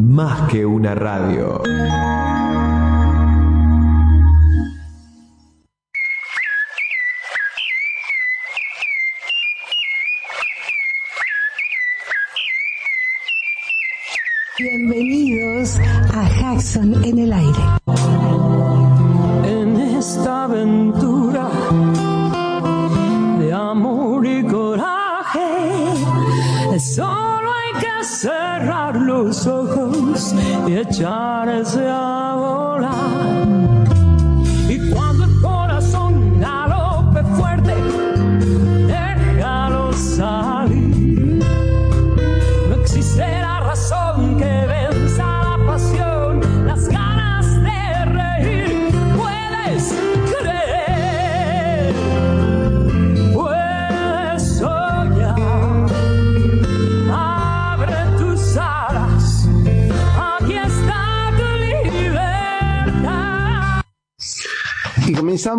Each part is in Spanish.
Más que una radio.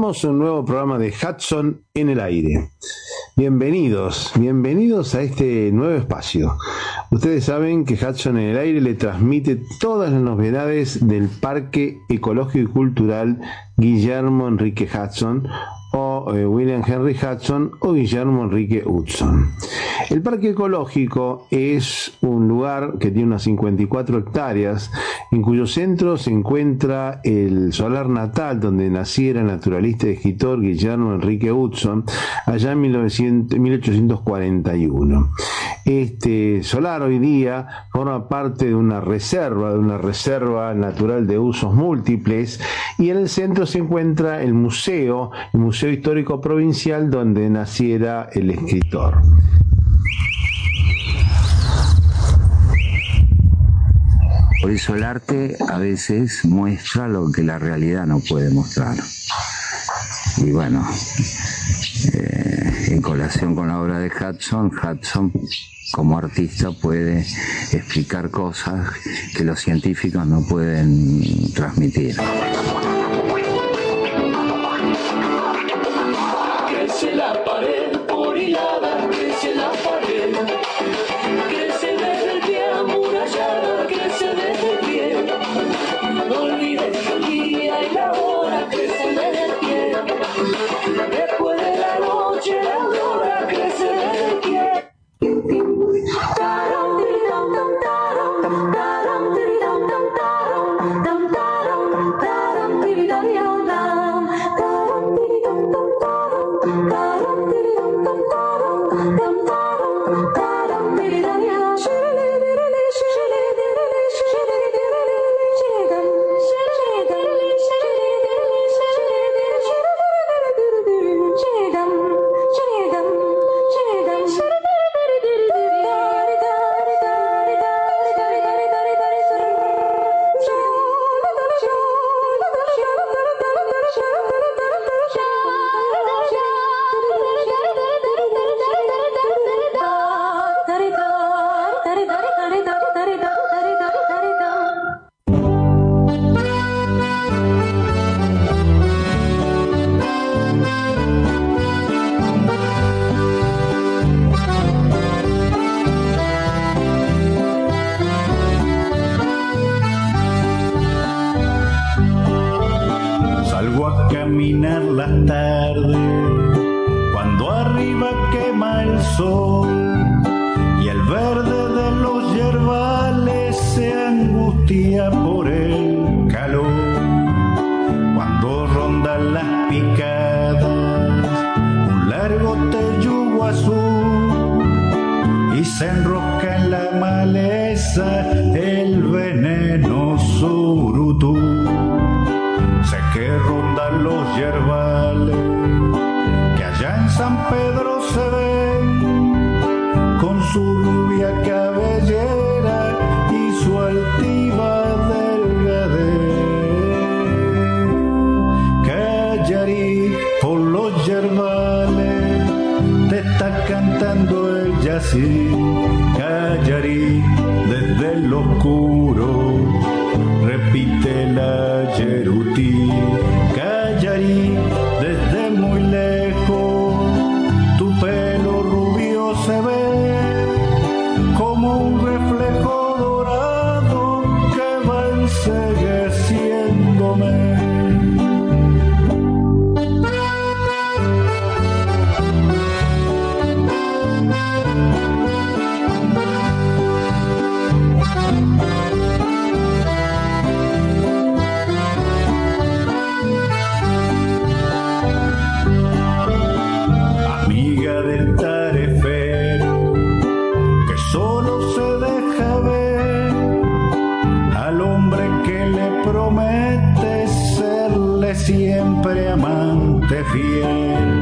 Un nuevo programa de Hudson en el aire. Bienvenidos, bienvenidos a este nuevo espacio. Ustedes saben que Hudson en el aire le transmite todas las novedades del Parque Ecológico y Cultural Guillermo Enrique Hudson o eh, William Henry Hudson o Guillermo Enrique Hudson. El Parque Ecológico es un lugar que tiene unas 54 hectáreas, en cuyo centro se encuentra el solar natal donde naciera el naturalista y escritor Guillermo Enrique Hudson, allá en 1900 1841. Este solar hoy día forma parte de una reserva, de una reserva natural de usos múltiples, y en el centro se encuentra el museo, el Museo Histórico Provincial, donde naciera el escritor. Por eso el arte a veces muestra lo que la realidad no puede mostrar. Y bueno, eh, en colación con la obra de Hudson, Hudson como artista puede explicar cosas que los científicos no pueden transmitir. siempre amante fiel.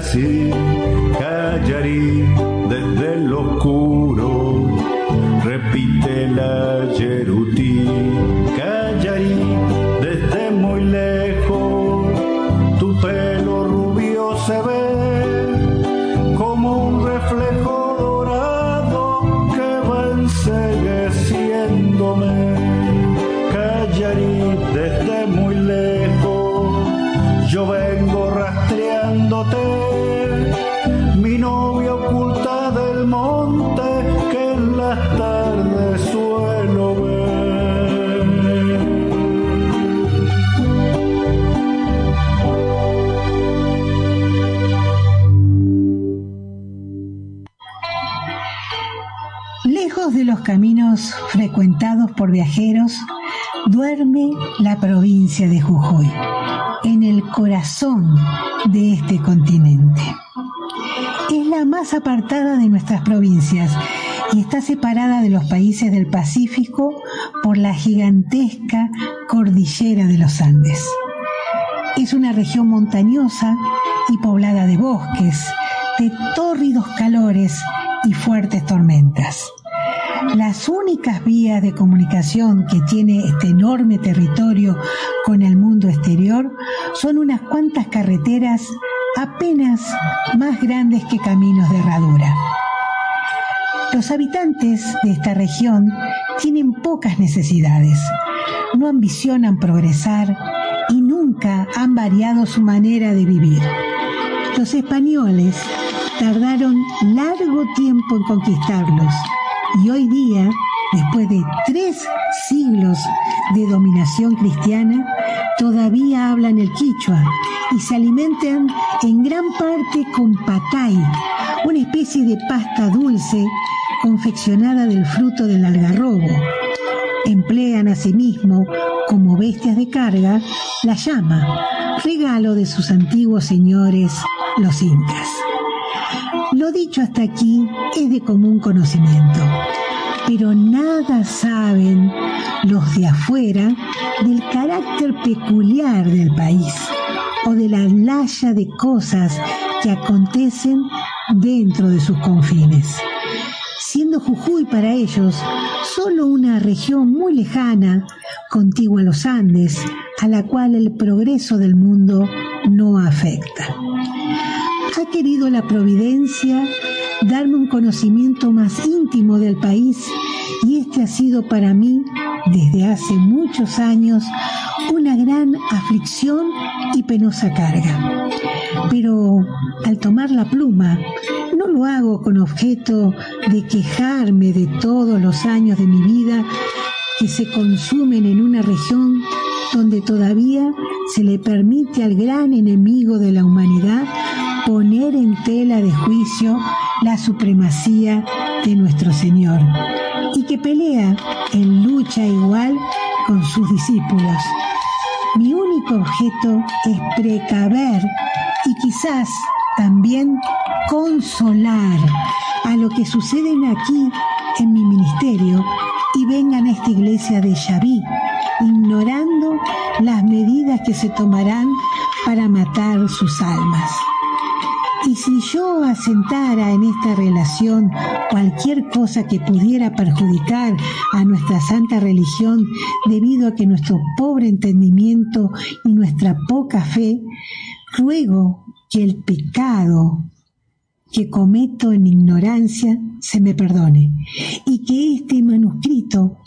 Cantando frecuentados por viajeros, duerme la provincia de Jujuy, en el corazón de este continente. Es la más apartada de nuestras provincias y está separada de los países del Pacífico por la gigantesca cordillera de los Andes. Es una región montañosa y poblada de bosques, de tórridos calores y fuertes tormentas. Las únicas vías de comunicación que tiene este enorme territorio con el mundo exterior son unas cuantas carreteras apenas más grandes que caminos de herradura. Los habitantes de esta región tienen pocas necesidades, no ambicionan progresar y nunca han variado su manera de vivir. Los españoles tardaron largo tiempo en conquistarlos y hoy día, después de tres siglos de dominación cristiana, todavía hablan el quichua y se alimentan en gran parte con patay, una especie de pasta dulce confeccionada del fruto del algarrobo. Emplean asimismo como bestias de carga la llama, regalo de sus antiguos señores, los incas. Lo dicho hasta aquí es de común conocimiento, pero nada saben los de afuera del carácter peculiar del país o de la laya de cosas que acontecen dentro de sus confines. Siendo Jujuy para ellos solo una región muy lejana, contigua a los Andes, a la cual el progreso del mundo no afecta ha querido la providencia darme un conocimiento más íntimo del país y este ha sido para mí, desde hace muchos años, una gran aflicción y penosa carga. Pero al tomar la pluma, no lo hago con objeto de quejarme de todos los años de mi vida que se consumen en una región donde todavía se le permite al gran enemigo de la humanidad poner en tela de juicio la supremacía de nuestro Señor y que pelea en lucha igual con sus discípulos. Mi único objeto es precaver y quizás también consolar a lo que suceden aquí en mi ministerio y vengan a esta iglesia de Yaví, ignorando las medidas que se tomarán para matar sus almas. Y si yo asentara en esta relación cualquier cosa que pudiera perjudicar a nuestra santa religión debido a que nuestro pobre entendimiento y nuestra poca fe, ruego que el pecado que cometo en ignorancia se me perdone y que este manuscrito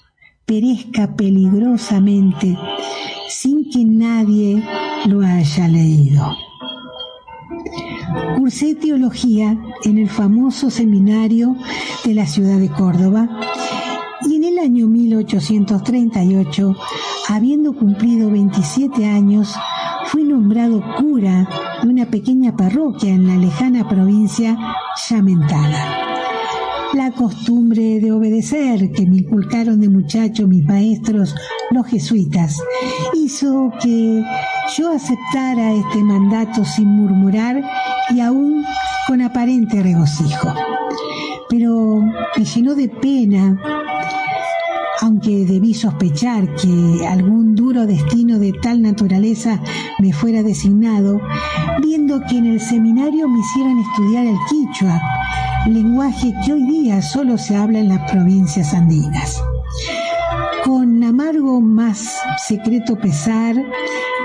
perezca peligrosamente sin que nadie lo haya leído. Cursé teología en el famoso seminario de la ciudad de Córdoba y en el año 1838, habiendo cumplido 27 años, fui nombrado cura de una pequeña parroquia en la lejana provincia Llamentada. La costumbre de obedecer que me inculcaron de muchacho mis maestros, los jesuitas, hizo que yo aceptara este mandato sin murmurar y aún con aparente regocijo. Pero me llenó de pena, aunque debí sospechar que algún duro destino de tal naturaleza me fuera designado, viendo que en el seminario me hicieran estudiar el quichua, lenguaje que hoy día solo se habla en las provincias andinas. Con amargo más secreto pesar,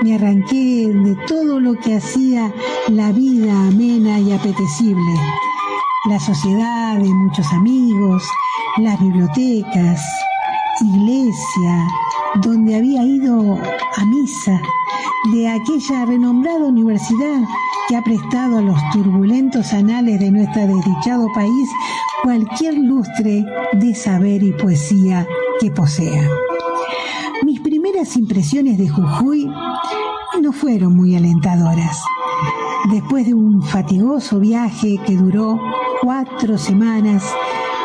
me arranqué de todo lo que hacía la vida amena y apetecible. La sociedad de muchos amigos, las bibliotecas, iglesia, donde había ido a misa, de aquella renombrada universidad que ha prestado a los turbulentos anales de nuestro desdichado país cualquier lustre de saber y poesía que posea. Mis primeras impresiones de Jujuy no fueron muy alentadoras. Después de un fatigoso viaje que duró cuatro semanas,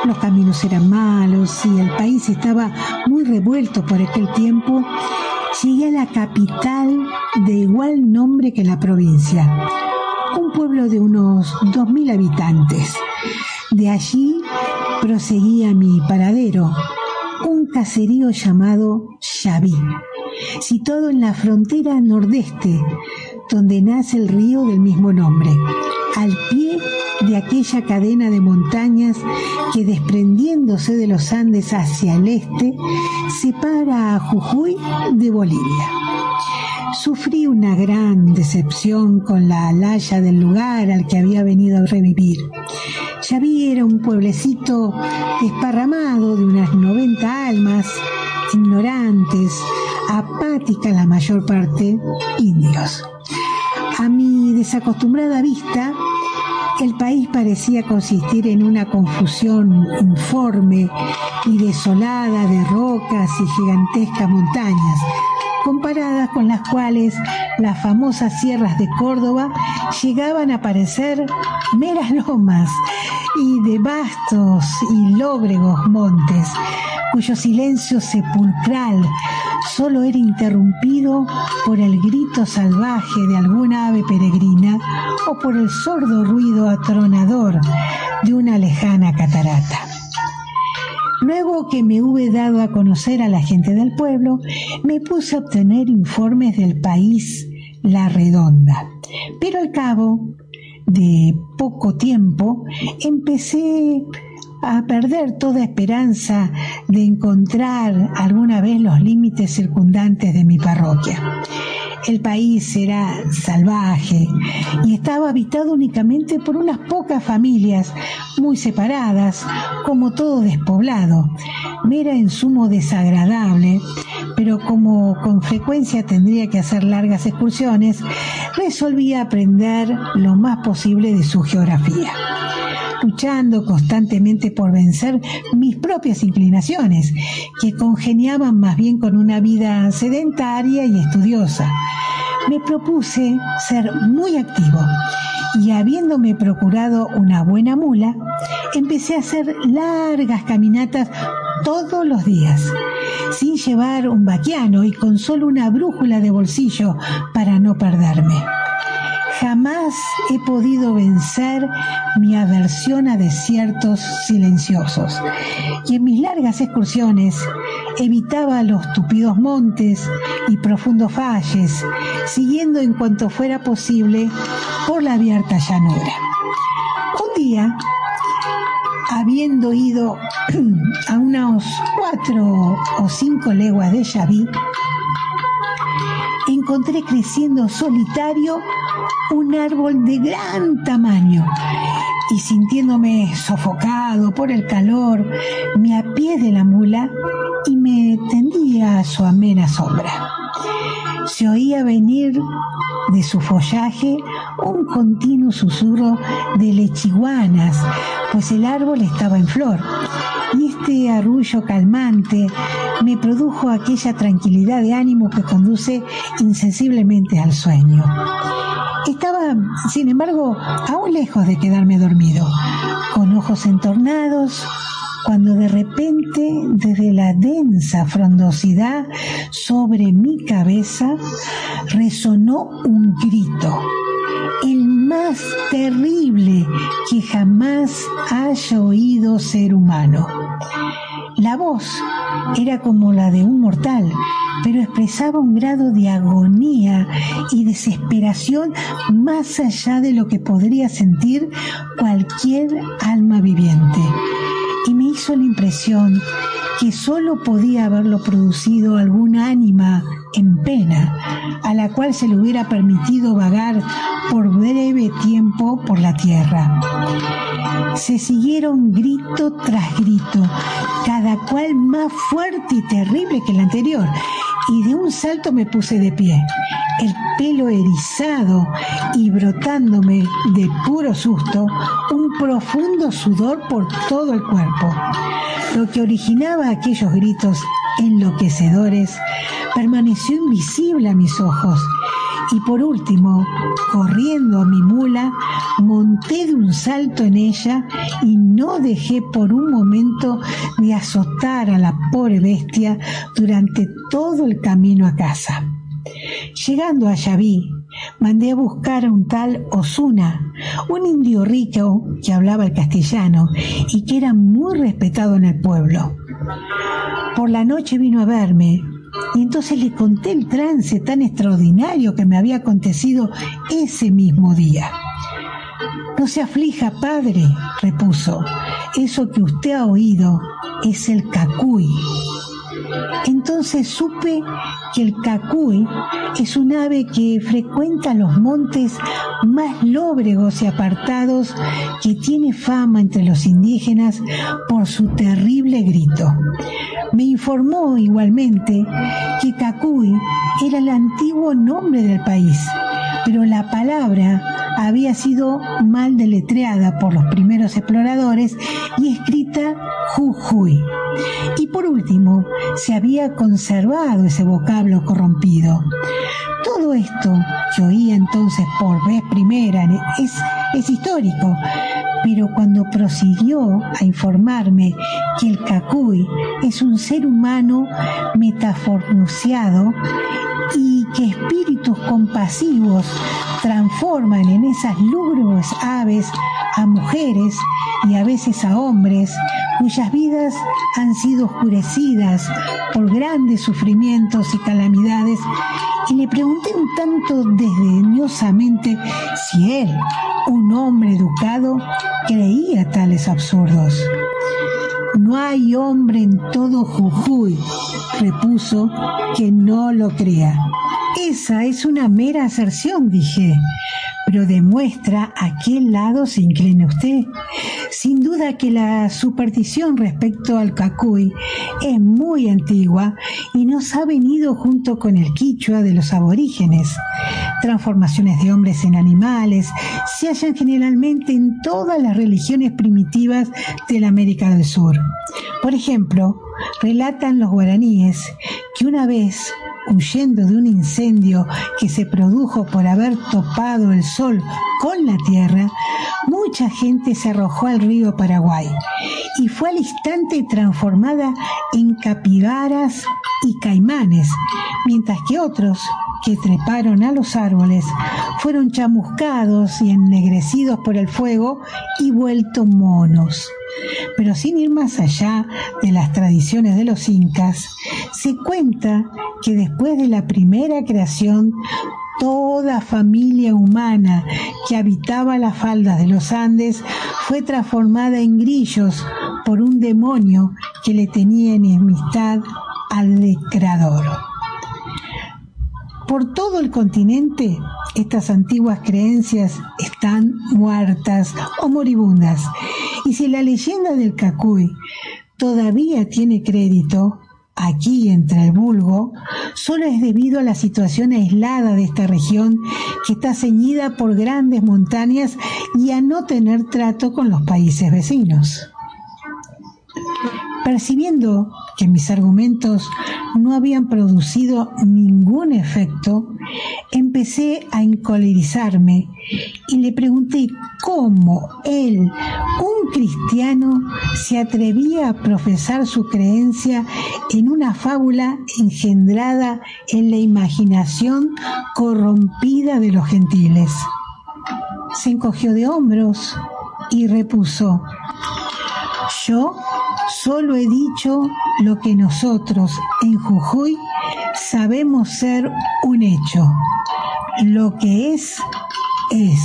los caminos eran malos y el país estaba muy revuelto por aquel tiempo, llegué a la capital de igual nombre que la provincia, un pueblo de unos 2.000 habitantes. De allí proseguía mi paradero, un caserío llamado Xaví, situado en la frontera nordeste, donde nace el río del mismo nombre, al pie de aquella cadena de montañas que desprendiéndose de los Andes hacia el este, separa a Jujuy de Bolivia. Sufrí una gran decepción con la alaya del lugar al que había venido a revivir. Xaví era un pueblecito desparramado de unas 90 almas, ignorantes, apática la mayor parte, indios. Desacostumbrada vista, el país parecía consistir en una confusión informe y desolada de rocas y gigantescas montañas, comparadas con las cuales las famosas sierras de Córdoba llegaban a parecer meras lomas y de vastos y lóbregos montes, cuyo silencio sepulcral solo era interrumpido por el grito salvaje de alguna ave peregrina o por el sordo ruido atronador de una lejana catarata. Luego que me hube dado a conocer a la gente del pueblo, me puse a obtener informes del país La Redonda. Pero al cabo de poco tiempo empecé a perder toda esperanza de encontrar alguna vez los límites circundantes de mi parroquia. El país era salvaje y estaba habitado únicamente por unas pocas familias muy separadas, como todo despoblado. Me era en sumo desagradable, pero como con frecuencia tendría que hacer largas excursiones, resolví aprender lo más posible de su geografía luchando constantemente por vencer mis propias inclinaciones, que congeniaban más bien con una vida sedentaria y estudiosa. Me propuse ser muy activo y habiéndome procurado una buena mula, empecé a hacer largas caminatas todos los días, sin llevar un vaquiano y con solo una brújula de bolsillo para no perderme. Jamás he podido vencer mi aversión a desiertos silenciosos y en mis largas excursiones evitaba los tupidos montes y profundos valles, siguiendo en cuanto fuera posible por la abierta llanura. Un día, habiendo ido a unos cuatro o cinco leguas de Xaví, encontré creciendo solitario un árbol de gran tamaño y sintiéndome sofocado por el calor, me apié de la mula y me tendía a su amena sombra. Se oía venir de su follaje un continuo susurro de lechiguanas, pues el árbol estaba en flor. Este arrullo calmante me produjo aquella tranquilidad de ánimo que conduce insensiblemente al sueño. Estaba, sin embargo, aún lejos de quedarme dormido, con ojos entornados, cuando de repente desde la densa frondosidad sobre mi cabeza resonó un grito, el más terrible que jamás haya oído ser humano. La voz era como la de un mortal, pero expresaba un grado de agonía y desesperación más allá de lo que podría sentir cualquier alma viviente. Hizo la impresión que sólo podía haberlo producido algún ánima en pena, a la cual se le hubiera permitido vagar por breve tiempo por la tierra. Se siguieron grito tras grito, cada cual más fuerte y terrible que el anterior, y de un salto me puse de pie, el pelo erizado y brotándome de puro susto un profundo sudor por todo el cuerpo. Lo que originaba aquellos gritos enloquecedores permaneció invisible a mis ojos y por último, corriendo a mi mula, monté de un salto en ella y no dejé por un momento de azotar a la pobre bestia durante todo el camino a casa. Llegando a Yaví, mandé a buscar a un tal Osuna, un indio rico que hablaba el castellano y que era muy respetado en el pueblo. Por la noche vino a verme y entonces le conté el trance tan extraordinario que me había acontecido ese mismo día. No se aflija, padre, repuso. Eso que usted ha oído es el cacuy. Entonces supe que el cacuy es un ave que frecuenta los montes más lóbregos y apartados que tiene fama entre los indígenas por su terrible grito. Me informó igualmente que cacuy era el antiguo nombre del país, pero la palabra había sido mal deletreada por los primeros exploradores y escrita Jujuy. Y por último, se había conservado ese vocablo corrompido. Todo esto que oía entonces por vez primera es, es histórico, pero cuando prosiguió a informarme que el cacuy es un ser humano metafornunciado y que espíritus compasivos transforman en esas lúgubres aves a mujeres y a veces a hombres cuyas vidas han sido oscurecidas por grandes sufrimientos y calamidades, y le pregunté un tanto desdeñosamente si él, un hombre educado, creía tales absurdos. No hay hombre en todo Jujuy, repuso, que no lo crea. Esa es una mera aserción, dije, pero demuestra a qué lado se inclina usted. Sin duda que la superstición respecto al cacuy es muy antigua y nos ha venido junto con el quichua de los aborígenes. Transformaciones de hombres en animales se hallan generalmente en todas las religiones primitivas de la América del Sur. Por ejemplo, relatan los guaraníes que una vez huyendo de un incendio que se produjo por haber topado el sol con la tierra, mucha gente se arrojó al río Paraguay y fue al instante transformada en capibaras y caimanes, mientras que otros que treparon a los árboles fueron chamuscados y ennegrecidos por el fuego y vueltos monos. Pero sin ir más allá de las tradiciones de los incas, se cuenta que después de la primera creación, toda familia humana que habitaba las faldas de los Andes fue transformada en grillos por un demonio que le tenía enemistad al creador. Por todo el continente, estas antiguas creencias están muertas o moribundas. Y si la leyenda del Cacuy todavía tiene crédito, aquí entre el vulgo, solo es debido a la situación aislada de esta región que está ceñida por grandes montañas y a no tener trato con los países vecinos. Percibiendo que mis argumentos no habían producido ningún efecto, empecé a encolerizarme y le pregunté cómo él, un cristiano, se atrevía a profesar su creencia en una fábula engendrada en la imaginación corrompida de los gentiles. Se encogió de hombros y repuso, yo solo he dicho lo que nosotros en Jujuy sabemos ser un hecho. Lo que es, es.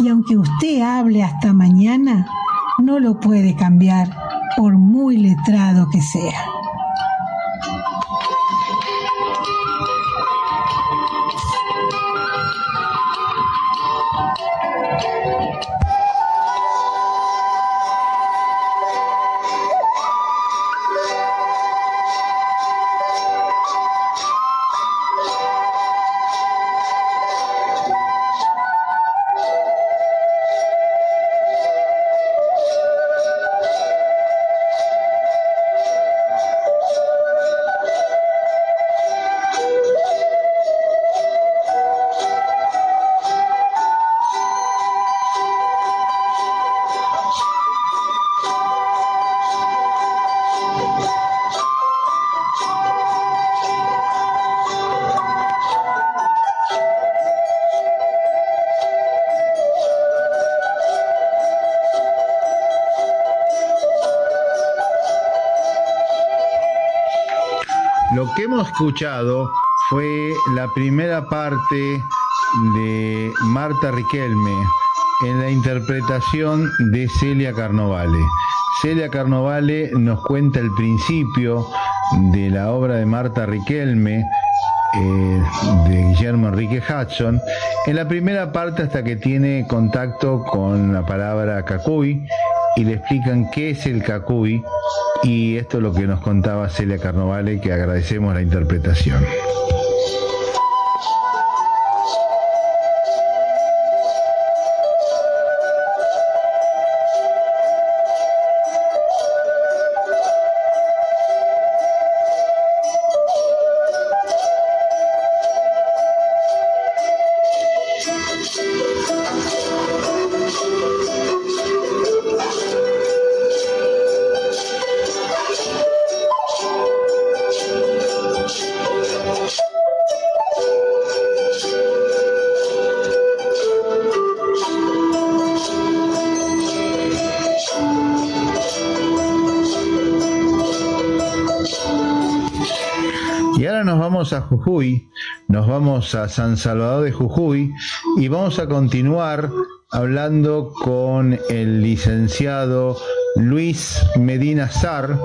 Y aunque usted hable hasta mañana, no lo puede cambiar por muy letrado que sea. Que hemos escuchado fue la primera parte de Marta Riquelme en la interpretación de Celia Carnovale. Celia Carnovale nos cuenta el principio de la obra de Marta Riquelme, eh, de Guillermo Enrique Hudson, en la primera parte hasta que tiene contacto con la palabra cacuy y le explican qué es el cacuy y esto es lo que nos contaba Celia Carnovale, que agradecemos la interpretación. Vamos a Jujuy, nos vamos a San Salvador de Jujuy y vamos a continuar hablando con el licenciado Luis Medina Sar,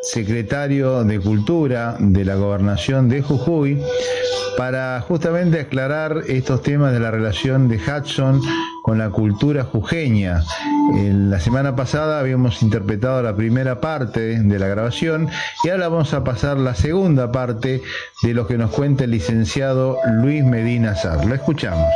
secretario de Cultura de la Gobernación de Jujuy, para justamente aclarar estos temas de la relación de Hudson con la cultura jujeña. En la semana pasada habíamos interpretado la primera parte de la grabación y ahora vamos a pasar la segunda parte de lo que nos cuenta el licenciado Luis Medina Sar. Lo escuchamos.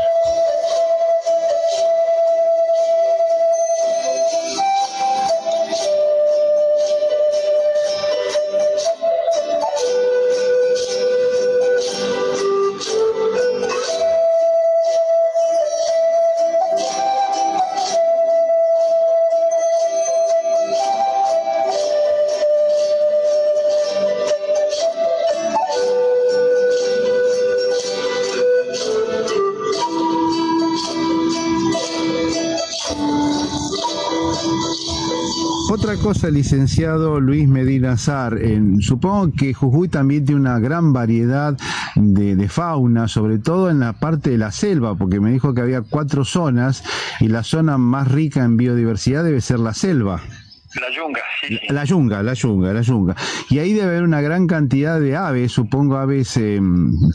Cosa, licenciado Luis Medina Sar, en- supongo que Jujuy también tiene una gran variedad de, de fauna, sobre todo en la parte de la selva, porque me dijo que había cuatro zonas y la zona más rica en biodiversidad debe ser la selva. La yunga, sí. La yunga, la yunga, la yunga. Y ahí debe haber una gran cantidad de aves, supongo aves eh,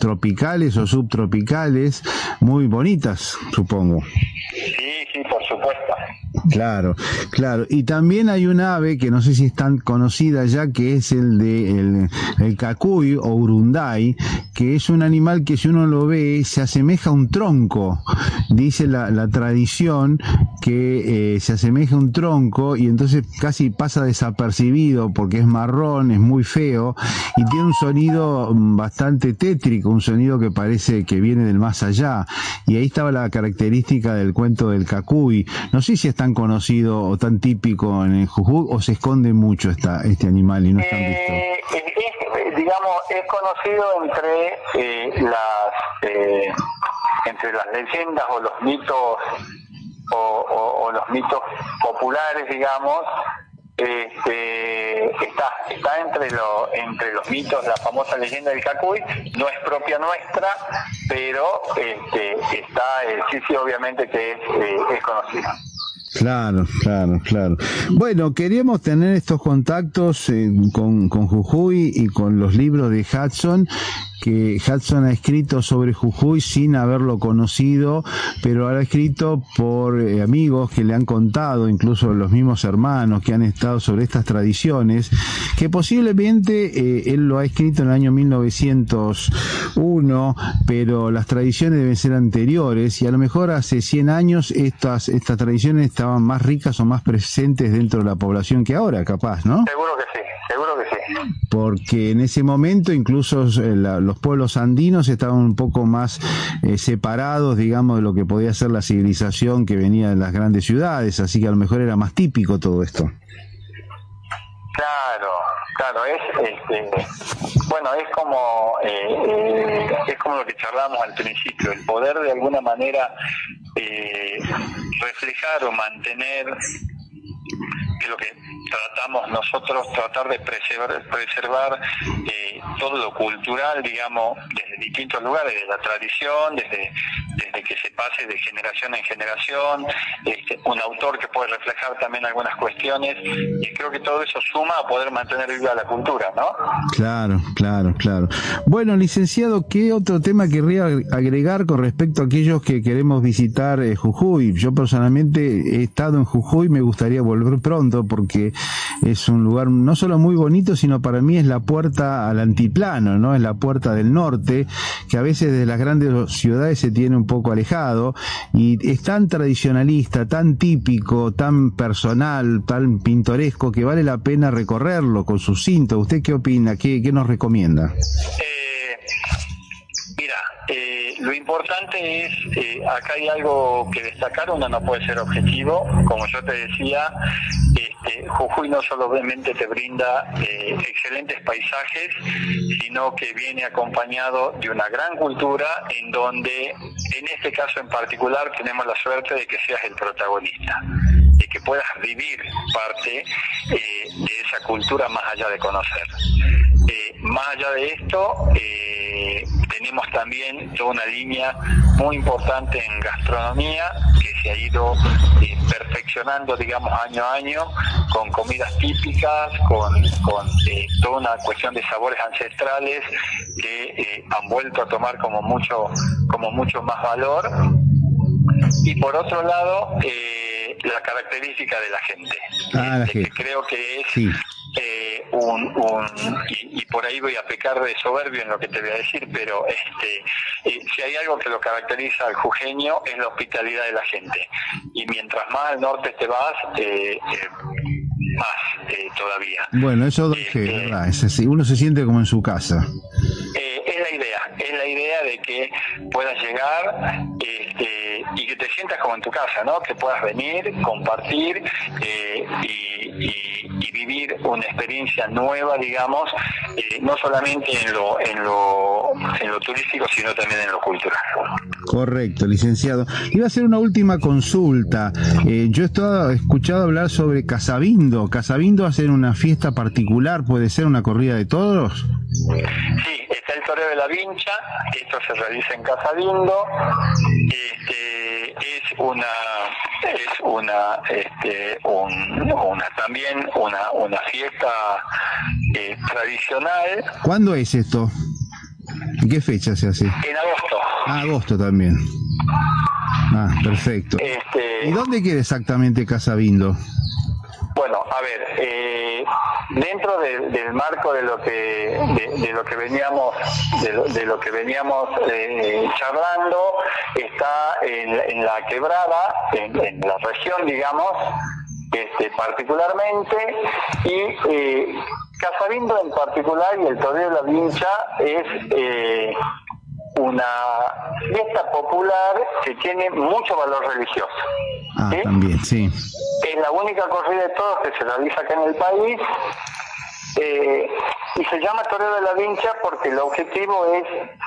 tropicales o subtropicales, muy bonitas, supongo. Sí. Claro, claro. Y también hay un ave que no sé si es tan conocida ya, que es el de el, el cacuy o urunday, que es un animal que si uno lo ve se asemeja a un tronco, dice la, la tradición, que eh, se asemeja a un tronco y entonces casi pasa desapercibido porque es marrón, es muy feo y tiene un sonido mm, bastante tétrico, un sonido que parece que viene del más allá. Y ahí estaba la característica del cuento del cacuy. No sé si es tan conocido o tan típico en el Jujuy o se esconde mucho esta, este animal y no es tan visto. Eh, es- es, digamos, es conocido entre eh, las eh, entre las leyendas o los mitos o, o- o los mitos populares, digamos. Este, está está entre lo, entre los mitos la famosa leyenda del Cacuy no es propia nuestra pero este, está eh, sí sí obviamente que es, eh, es conocida Claro, claro, claro. Bueno, queríamos tener estos contactos eh, con, con Jujuy y con los libros de Hudson, que Hudson ha escrito sobre Jujuy sin haberlo conocido, pero ha escrito por eh, amigos que le han contado, incluso los mismos hermanos que han estado sobre estas tradiciones, que posiblemente eh, él lo ha escrito en el año 1901, pero las tradiciones deben ser anteriores y a lo mejor hace 100 años estas, estas tradiciones estaban más ricas o más presentes dentro de la población que ahora, capaz, ¿no? seguro que sí seguro que sí Porque en ese momento incluso eh, la- los pueblos andinos estaban un poco más eh, separados, digamos, de lo que podía ser la civilización que venía de las grandes ciudades, así que a lo mejor era más típico todo esto. Claro, claro, es este, bueno, es como eh, es como lo que charlábamos al principio, el poder de alguna manera eh, reflejar o mantener que lo que tratamos nosotros tratar de preservar, preservar eh, todo lo cultural, digamos, distintos lugares, desde la tradición, desde, desde que se pase de generación en generación, este, un autor que puede reflejar también algunas cuestiones, y creo que todo eso suma a poder mantener viva la cultura, ¿no? Claro, claro, claro. Bueno, licenciado, ¿qué otro tema querría agregar con respecto a aquellos que queremos visitar eh, Jujuy? Yo personalmente he estado en Jujuy, me gustaría volver pronto porque es un lugar no solo muy bonito, sino para mí es la puerta al antiplano, ¿no? Es la puerta del norte, que a veces de las grandes ciudades se tiene un poco alejado y es tan tradicionalista, tan típico, tan personal, tan pintoresco que vale la pena recorrerlo con sus cintos. ¿Usted qué opina? ¿Qué, qué nos recomienda? Eh, eh, lo importante es, eh, acá hay algo que destacar, uno no puede ser objetivo, como yo te decía, este, Jujuy no solamente te brinda eh, excelentes paisajes, sino que viene acompañado de una gran cultura en donde, en este caso en particular, tenemos la suerte de que seas el protagonista de que puedas vivir parte eh, de esa cultura más allá de conocer. Eh, más allá de esto, eh, tenemos también toda una línea muy importante en gastronomía que se ha ido perfeccionando, digamos, año a año, con comidas típicas, con, toda una cuestión de sabores ancestrales que han vuelto a tomar como mucho, como mucho más valor y por otro lado la característica de la gente Ah, la Este, gente. que creo que es Sí. eh, un, un- y, y por ahí voy a pecar de soberbio en lo que te voy a decir pero este eh, si hay algo que lo caracteriza al jujeño es la hospitalidad de la gente y mientras más al norte te vas eh, eh, más eh, todavía Bueno, eso Este- ¿verdad? Es así, uno se siente como en su casa. Eh, la idea, es la idea de que puedas llegar este, y que te sientas como en tu casa, ¿no? Que puedas venir, compartir eh, y, y- y vivir una experiencia nueva, digamos, eh, no solamente en lo, en lo, en lo turístico, sino también en lo cultural. Correcto, licenciado. Iba a hacer una última consulta. Eh, yo he estado- he escuchado hablar sobre Casabindo. Casabindo hacer una fiesta particular, puede ser una corrida de toros. Sí, de la vincha, esto se realiza en Casabindo, este, es una es una este, un- una también una una fiesta eh, tradicional ¿Cuándo es esto? ¿En qué fecha se hace? en agosto. Ah, agosto también. Ah, perfecto. Este, ¿Y dónde queda exactamente Casabindo? Bueno, a ver, eh, dentro de- del marco de lo que de, de lo que veníamos de lo, de lo que veníamos eh, charlando está en, en la quebrada en, en la región digamos este, particularmente y eh, Casabindo en particular y el Toreo de la Vincha es eh, una fiesta popular que tiene mucho valor religioso. Ah, ¿sí? también, sí. La única corrida de toros que se realiza acá en el país. eh, y se llama Toreo de la Vincha porque el objetivo es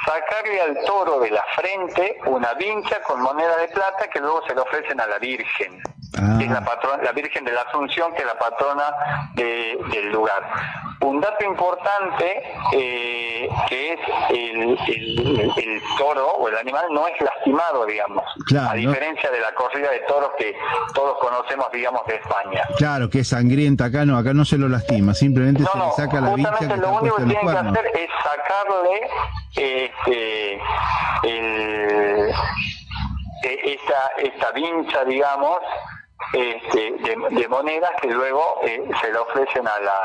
sacarle al toro de la frente una vincha con moneda de plata que luego se le ofrecen a la Virgen. Ah. que es la patrona, la Virgen de la Asunción, que es la patrona de- del lugar. Un dato importante eh, que es el, el- el toro o el animal no es lastimado, digamos, Claro, a ¿no? diferencia de la corrida de toros que todos conocemos, digamos, de España. Claro, que es sangrienta, acá no, acá no se lo lastima, simplemente No, se no, le saca la vincha que lo único que tienen que hacer es sacarle este, el, e- esta, esta vincha, digamos, este, de, de monedas que luego eh, se le ofrecen a la,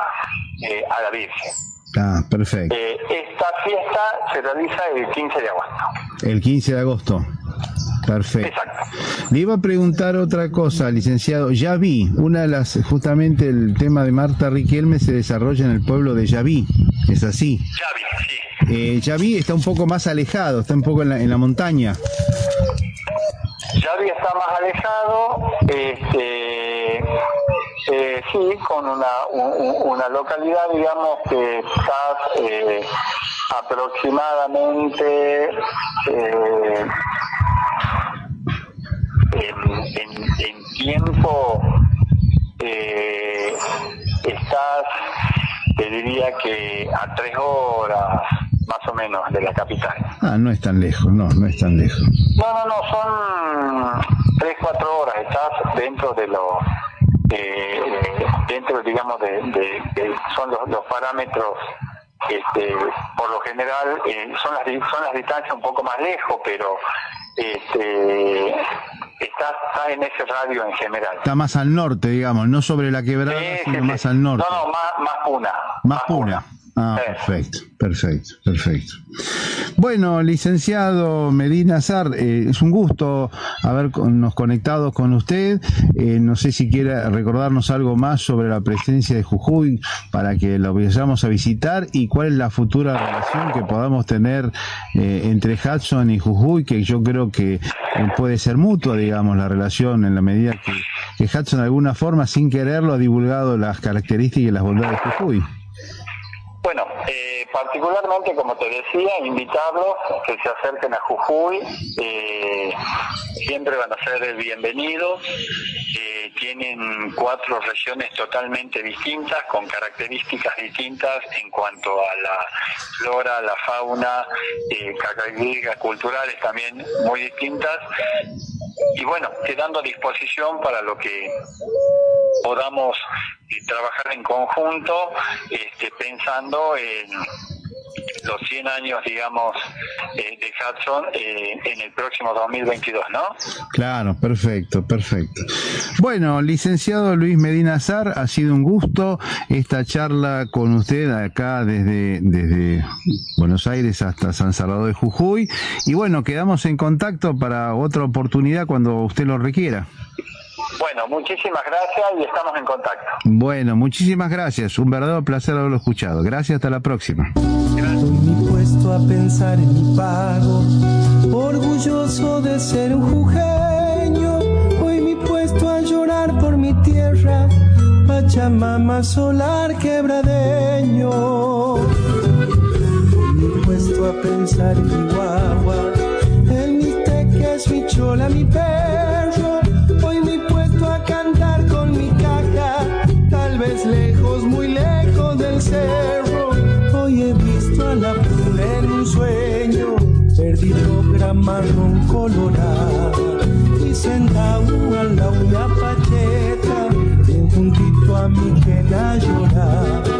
eh, a la Virgen. Ah, perfecto. Eh, esta fiesta se realiza el 15 de agosto. El 15 de agosto. Perfecto. Exacto. Le iba a preguntar otra cosa, licenciado. Ya vi, una de las, justamente el tema de Marta Riquelme se desarrolla en el pueblo de Yaví. Es así. Xavi, sí. Eh, Yaví está un poco más alejado, está un poco en la, en la montaña. Xavi está más alejado, este, eh, sí, con una, u- u- una localidad, digamos, que está eh, aproximadamente eh, en, en- en tiempo, eh, estás, te diría que a tres horas más o menos de la capital. Ah, no es tan lejos, no, no es tan lejos. No, no, no, son tres, cuatro horas. Estás dentro de lo, eh, dentro, digamos, de, de- de- son los, los parámetros. Este, por lo general eh, son las son las distancias un poco más lejos, pero este, estás, estás en ese radio en general. Está más al norte, digamos, no sobre la quebrada, Sí, sino sí. más al norte. No, no, más, más puna. Más pura. Ah, Sí. perfecto, perfecto, perfecto. Bueno, licenciado Medina Zar, eh, es un gusto habernos conectado con usted. Eh, no sé si quiere recordarnos algo más sobre la presencia de Jujuy para que lo vayamos a visitar y cuál es la futura relación que podamos tener eh, entre Hudson y Jujuy, que yo creo que eh, puede ser mutua, digamos, la relación en la medida que, que Hudson de alguna forma, sin quererlo, ha divulgado las características y las bondades de Jujuy. Bueno, eh, particularmente, como te decía, invitarlos que se acerquen a Jujuy. eh, siempre van a ser bienvenidos. eh, tienen cuatro regiones totalmente distintas, con características distintas en cuanto a la flora, la fauna, eh, características culturales también muy distintas. Y bueno, quedando a disposición para lo que podamos eh, trabajar en conjunto, este, pensando en los 100 años, digamos, eh, de Hudson eh, en el próximo 2022, ¿no? Claro, perfecto, perfecto. Bueno, licenciado Luis Medina Azar, ha sido un gusto esta charla con usted acá desde, desde Buenos Aires hasta San Salvador de Jujuy. Y bueno, quedamos en contacto para otra oportunidad cuando usted lo requiera. Bueno, muchísimas gracias y estamos en contacto. Bueno, muchísimas gracias. Un verdadero placer haberlo escuchado. Gracias, hasta la próxima. He puesto a pensar en mi pago, orgulloso de ser un jujeño. Hoy he puesto a llorar por mi tierra, Pachamama solar quebradeño. Hoy he puesto a pensar en mi guagua, en mi teques, mi chola, mi perro. Gran marrón colorada. Y sentado a la una pacheta, bien juntito a mi quena lloraba.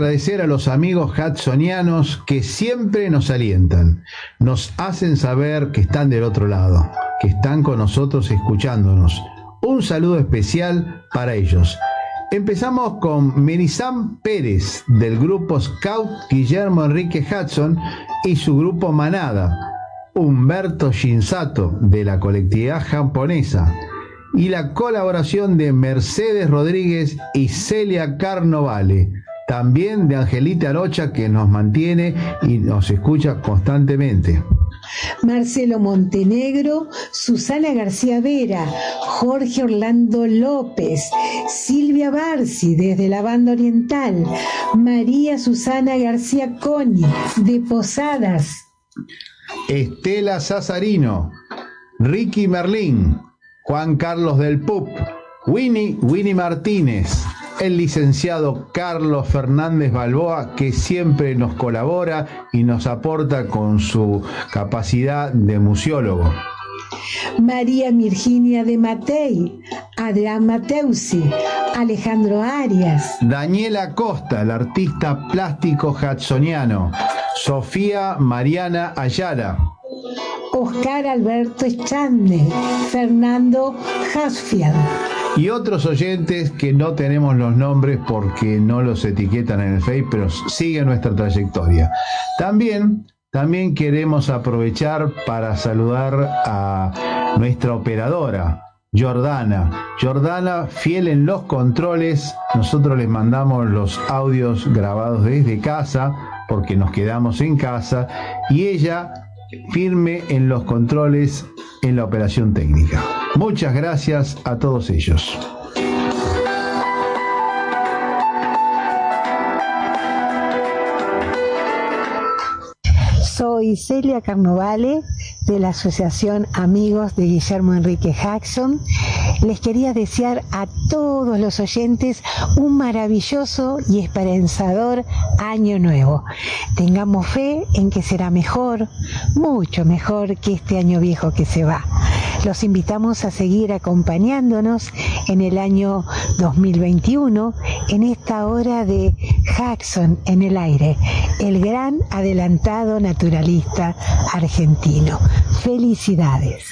Agradecer a los amigos hudsonianos que siempre nos alientan, nos hacen saber que están del otro lado, que están con nosotros escuchándonos. Un saludo especial para ellos. Empezamos con Merizam Pérez del grupo Scout Guillermo Enrique Hudson y su grupo Manada, Humberto Shinsato de la colectividad japonesa y la colaboración de Mercedes Rodríguez y Celia Carnovale, también de Angelita Arocha que nos mantiene y nos escucha constantemente. Marcelo Montenegro, Susana García Vera, Jorge Orlando López, Silvia Barci desde la banda oriental, María Susana García Coni de Posadas, Estela Sazarino, Ricky Merlín, Juan Carlos del Pup, Winnie Winnie Martínez, el licenciado Carlos Fernández Balboa, que siempre nos colabora y nos aporta con su capacidad de museólogo. María Virginia de Matei, Adrián Mateusi, Alejandro Arias, Daniela Costa, el artista plástico hudsoniano. Sofía Mariana Ayala. Oscar Alberto Echande, Fernando Hasfield. Y otros oyentes que no tenemos los nombres porque no los etiquetan en el Face, pero siguen nuestra trayectoria. También, también queremos aprovechar para saludar a nuestra operadora, Jordana. Jordana, fiel en los controles, nosotros les mandamos los audios grabados desde casa, porque nos quedamos en casa, y ella firme en los controles en la operación técnica. Muchas gracias a todos ellos. Soy Celia Carnovale de la Asociación Amigos de Guillermo Enrique Jackson. Les quería desear a todos los oyentes un maravilloso y esperanzador año nuevo. Tengamos fe en que será mejor, mucho mejor que este año viejo que se va. Los invitamos a seguir acompañándonos en el año 2021 en esta hora de Jackson en el aire, el gran adelantado naturalista argentino. Felicidades.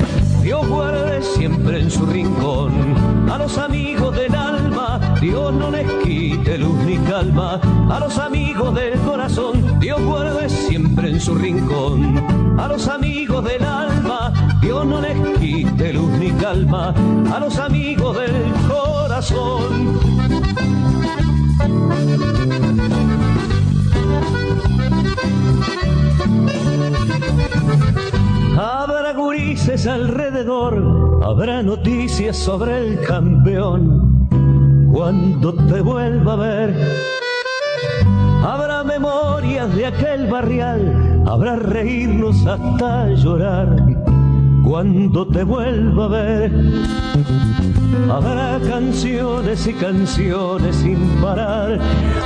Dios guarde siempre en su rincón a los amigos del alma, Dios no les quite luz ni calma, a los amigos del corazón, Dios guarde siempre en su rincón, a los amigos del alma, Dios no les quite luz ni calma, a los amigos del corazón. Habrá gurises alrededor, habrá noticias sobre el campeón. Cuando te vuelva a ver, habrá memorias de aquel barrial, habrá reírnos hasta llorar. Cuando te vuelva a ver, habrá canciones y canciones sin parar,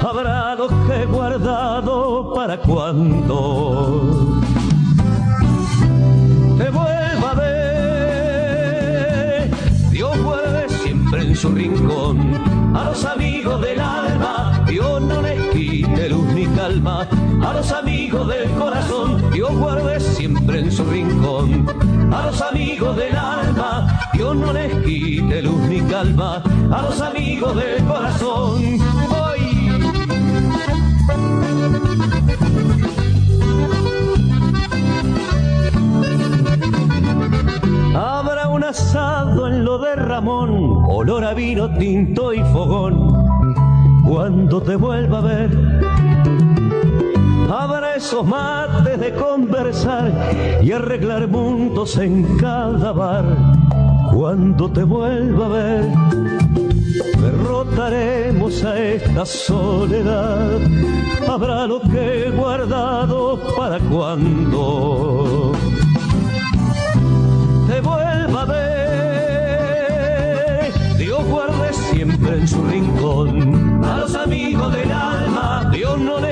habrá lo que he guardado para cuando te vuelva a ver. Dios guarde siempre en su rincón a los amigos del alma. Dios no les quite luz ni calma a los amigos del corazón. Dios guarde siempre en su rincón a los amigos del alma. Dios no les quite luz ni calma a los amigos del corazón. Hoy Habrá un asado en lo de Ramón, olor a vino tinto y fogón. Cuando te vuelva a ver, habrá esos de conversar y arreglar mundos en cada bar. Cuando te vuelva a ver, derrotaremos a esta soledad. Habrá lo que he guardado para cuando te vuelva a ver. Dios guarde siempre en su rincón a los amigos del alma. Dios no les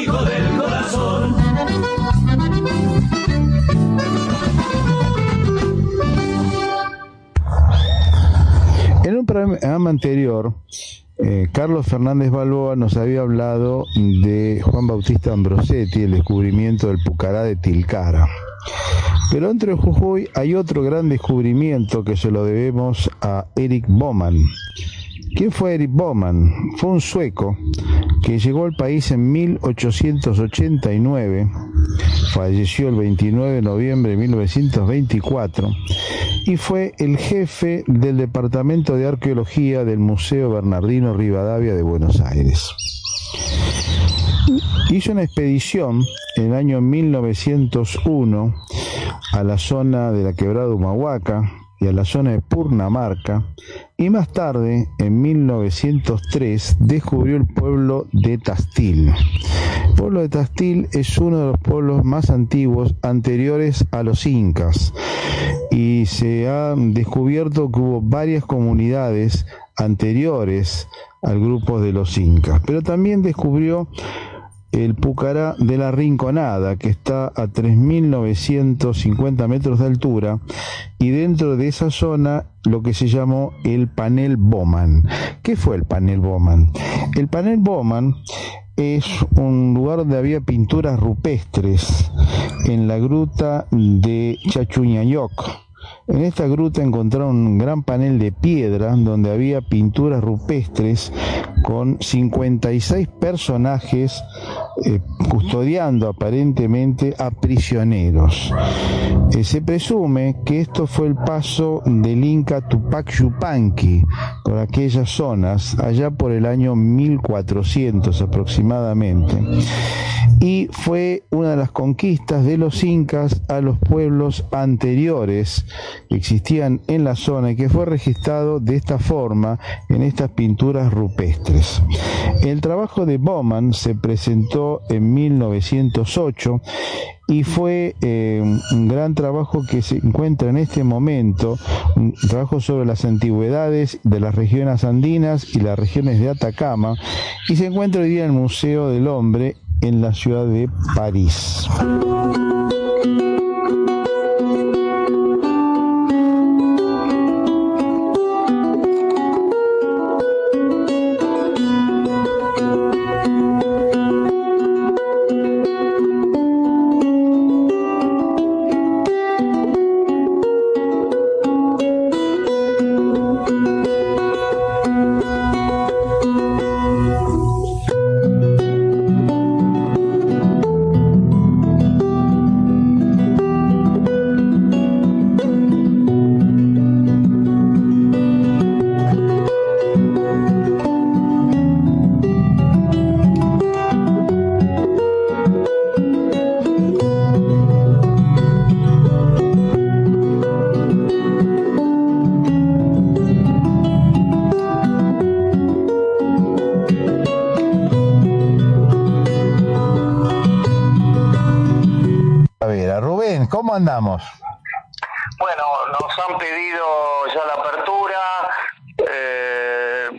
programa anterior, eh, Carlos Fernández Balboa nos había hablado de Juan Bautista Ambrosetti, el descubrimiento del Pucará de Tilcara. Pero entre Jujuy hay otro gran descubrimiento que se lo debemos a Eric Boman. ¿Quién fue Eric Boman? Fue un sueco que llegó al país en 1889, falleció el 29 de noviembre de 1924 y fue el jefe del Departamento de Arqueología del Museo Bernardino Rivadavia de Buenos Aires. Hizo una expedición en el año 1901 a la zona de la quebrada Humahuaca y a la zona de Purnamarca y más tarde, en 1903, descubrió el pueblo de Tastil. El pueblo de Tastil es uno de los pueblos más antiguos anteriores a los incas y se ha descubierto que hubo varias comunidades anteriores al grupo de los incas, pero también descubrió el Pucará de la Rinconada, que está a 3.950 metros de altura, y dentro de esa zona lo que se llamó el panel Bowman. ¿Qué fue el panel Bowman? El panel Bowman es un lugar donde había pinturas rupestres en la gruta de Chachuñayoc. En esta gruta encontraron un gran panel de piedra donde había pinturas rupestres con 56 personajes eh, custodiando aparentemente a prisioneros. Eh, se presume que esto fue el paso del Inca Tupac Yupanqui por aquellas zonas, allá por el año 1400 aproximadamente. Y fue una de las conquistas de los incas a los pueblos anteriores que existían en la zona y que fue registrado de esta forma en estas pinturas rupestres. El trabajo de Bowman se presentó en 1908 y fue eh, un gran trabajo que se encuentra en este momento, un trabajo sobre las antigüedades de las regiones andinas y las regiones de Atacama, y se encuentra hoy día en el Museo del Hombre en la ciudad de París. ¿Cómo andamos? Bueno, nos han pedido ya la apertura, eh,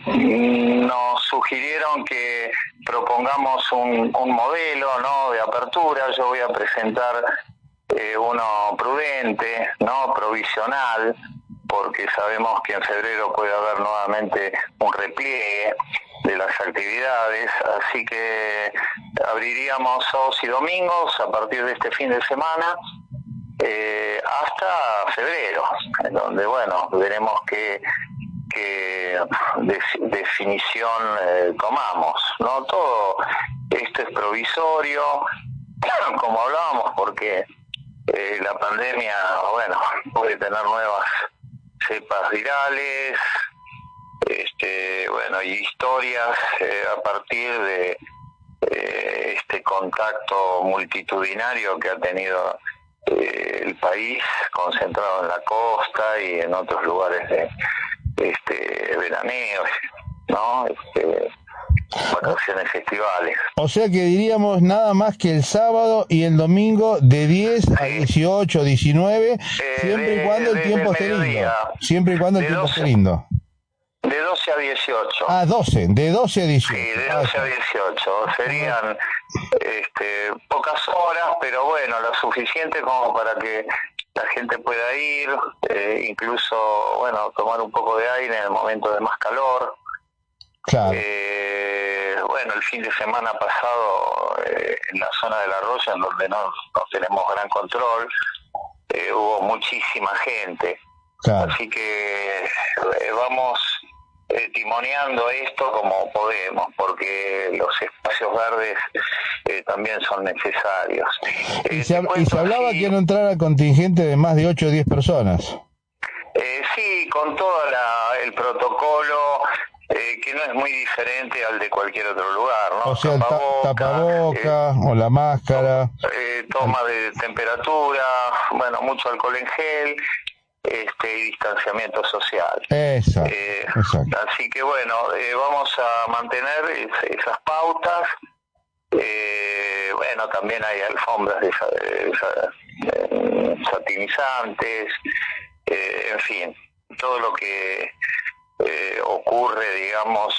nos sugirieron que propongamos un, modelo ¿no? de apertura, yo voy a presentar eh, uno prudente, no provisional, porque sabemos que en febrero puede haber nuevamente un repliegue de las actividades, así que abriríamos sábados y domingos a partir de este fin de semana eh, hasta febrero, en donde, bueno, veremos qué, qué de- definición eh, tomamos, ¿no? Todo esto es provisorio, como hablábamos, porque eh, la pandemia, bueno, puede tener nuevas cepas virales, este, bueno, y historias eh, a partir de eh, este contacto multitudinario que ha tenido eh, el país concentrado en la costa y en otros lugares de este veraneos, ¿no? Este, vacaciones festivales. O sea que diríamos nada más que el sábado y el domingo de 10 a 18, 19, siempre y de- cuando el tiempo esté lindo. Siempre y cuando el tiempo 12. esté lindo. De 12 a 18. Ah, 12, de 12 a 18. Sí, de 12 a 18. Serían este, pocas horas, pero bueno, lo suficiente como para que la gente pueda ir, eh, incluso, bueno, tomar un poco de aire en el momento de más calor. Claro. Eh, bueno, el fin de semana pasado eh, en la zona del arroyo, en donde no, no tenemos gran control, hubo muchísima gente. Claro. Así que vamos eh, timoneando esto como podemos, porque los espacios verdes eh, también son necesarios. Y Eh, se, y hablaba así, que no entrara contingente de más de 8 o 10 personas. eh, sí, con todo el protocolo, eh, que no es muy diferente al de cualquier otro lugar, ¿no? O sea, Tapaboca, tapaboca o la máscara. eh, toma de temperatura, bueno, mucho alcohol en gel este, y distanciamiento social. Exacto. Eh, exacto. Así que bueno, eh, vamos a mantener es- esas pautas. Eh, bueno, también hay alfombras de, sa- de sa- satinizantes, eh, en fin, todo lo que eh, ocurre, digamos,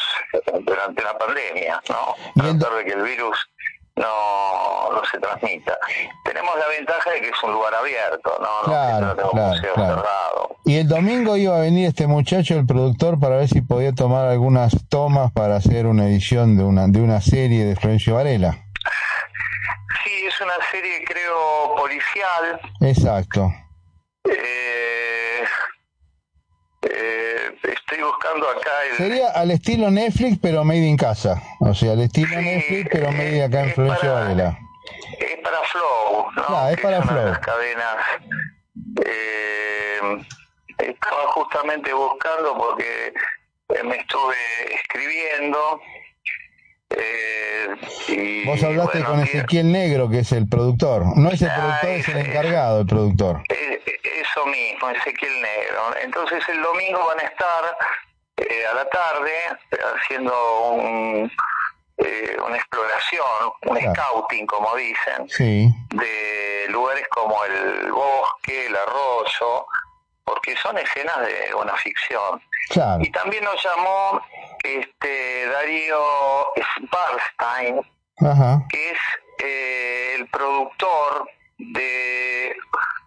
durante la pandemia, ¿no? Tratar de que el virus no, no se transmita. Tenemos la ventaja de que es un lugar abierto, ¿no? No, Claro, no tenemos claro, museo claro. cerrado. Y el domingo iba a venir este muchacho, el productor, para ver si podía tomar algunas tomas para hacer una edición de una, de una serie de Florencio Varela. Sí, es una serie, creo, policial. Exacto. Eh, eh, estoy buscando acá el... Sería al estilo Netflix, pero made in casa. O sea, al estilo Sí, Netflix, pero made acá en Florencio Varela. Es para Flow, ¿no? Claro, es Que para Flow. las cadenas. Eh, estaba justamente buscando porque eh, me estuve escribiendo. eh, y, Vos hablaste bueno, con Ezequiel Negro, que es el productor. No es el Ah, productor, es el encargado, el productor. Eh, eh, Eso mismo, Ezequiel Negro. Entonces el domingo van a estar eh, a la tarde haciendo un, eh, una exploración, un Claro. scouting, como dicen, Sí. de lugares como el bosque, el arroyo, porque son escenas de una ficción. Claro. Y también nos llamó este Darío Sparstein, Ajá. que es eh, el productor de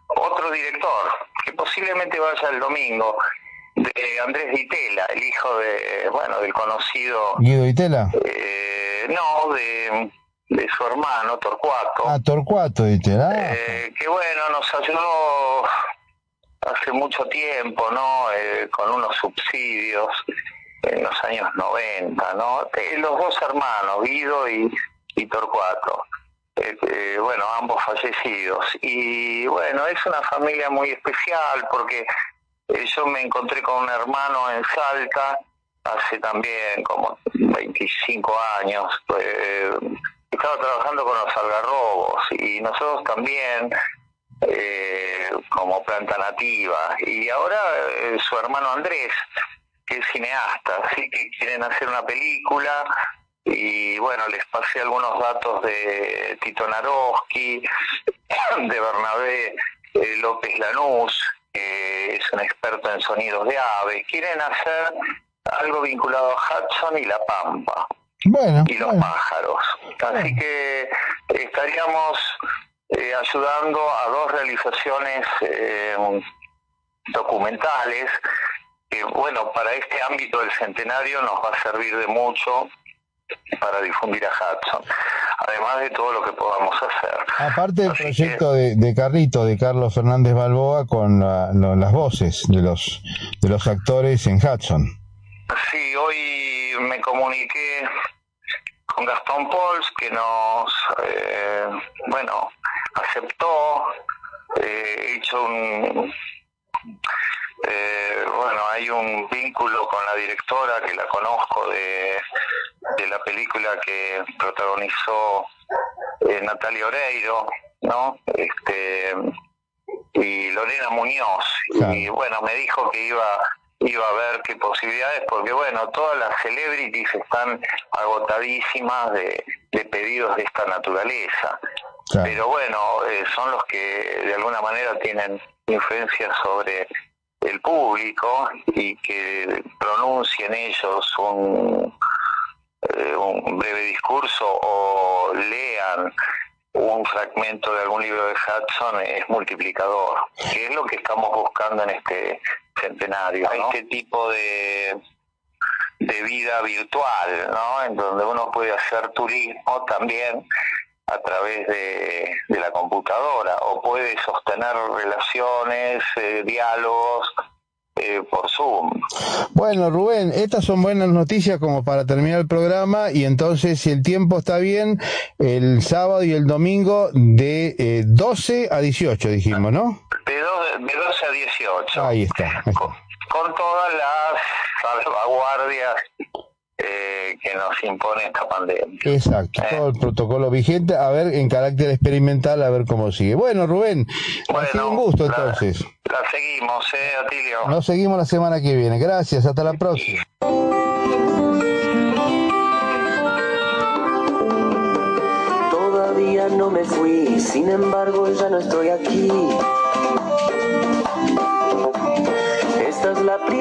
otro director, que posiblemente vaya el domingo, de Andrés Ditela, el hijo de, bueno, del conocido, Guido Itela. eh, no, de, de su hermano Torcuato, Ah, Torcuato Itela. Ah, eh, que bueno, nos ayudó hace mucho tiempo, ¿no? Eh, con unos subsidios en los años 90, ¿no? Eh, los dos hermanos, Guido y, y Torcuato. Eh, bueno, ambos fallecidos. Y bueno, es una familia muy especial porque eh, yo me encontré con un hermano en Salta hace también como 25 años. eh, estaba trabajando con los algarrobos y nosotros también eh, como planta nativa. Y ahora eh, su hermano Andrés, que es cineasta, así que quieren hacer una película y bueno, les pasé algunos datos de Tito Naroski, de Bernabé eh, López Lanús, que es un experto en sonidos de ave. Quieren hacer algo vinculado a Hudson y La Pampa Bueno, y los bueno. pájaros. Así que estaríamos eh, ayudando a dos realizaciones eh, documentales que, bueno, para este ámbito del centenario nos va a servir de mucho para difundir a Hudson, además de todo lo que podamos hacer. Aparte del proyecto de, de Carrito, de Carlos Fernández Balboa, con la- lo- las voces de los, de los actores en Hudson. Sí, hoy me comuniqué con Gastón Pols que nos, eh, bueno, aceptó, eh, hizo un, eh, bueno, hay un vínculo con la directora que la conozco de, de la película que protagonizó eh, Natalia Oreiro, ¿no? Este, y Lorena Muñoz. Claro. Y bueno, me dijo que iba iba a ver qué posibilidades, porque bueno, todas las celebrities están agotadísimas de, de pedidos de esta naturaleza. Claro. Pero bueno, eh, son los que de alguna manera tienen influencia sobre el público y que pronuncien ellos un, eh, un breve discurso o lean un fragmento de algún libro de Hudson es multiplicador, que es lo que estamos buscando en este centenario, este tipo de de vida virtual, ¿no? En donde uno puede hacer turismo también a través de, de la computadora o puede sostener relaciones, eh, diálogos eh, por Zoom. Bueno, Rubén, estas son buenas noticias como para terminar el programa y entonces, si el tiempo está bien, el sábado y el domingo de eh, 12 a 18, dijimos, ¿no? De, do- de 12 a 18. Ahí está. ahí está. con, con todas las salvaguardias eh, que nos impone esta pandemia. Exacto, todo el protocolo vigente, a ver, en carácter experimental, a ver cómo sigue. Bueno, Rubén, ha sido un gusto la- entonces. La, seguimos, ¿eh, Atilio? Nos seguimos la semana que viene. Gracias, hasta la próxima. Todavía no me fui, sin embargo ya no estoy aquí.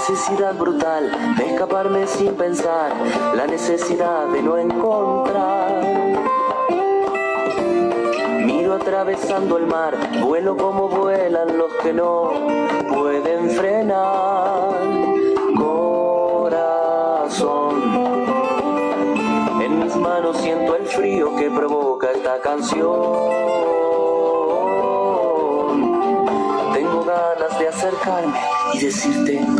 necesidad brutal de escaparme sin pensar, la necesidad de no encontrar. Miro atravesando el mar, vuelo como vuelan los que no pueden frenar. Corazón, en mis manos siento el frío que provoca esta canción. Tengo ganas de acercarme y decirte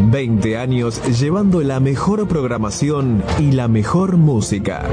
20 años llevando la mejor programación y la mejor música.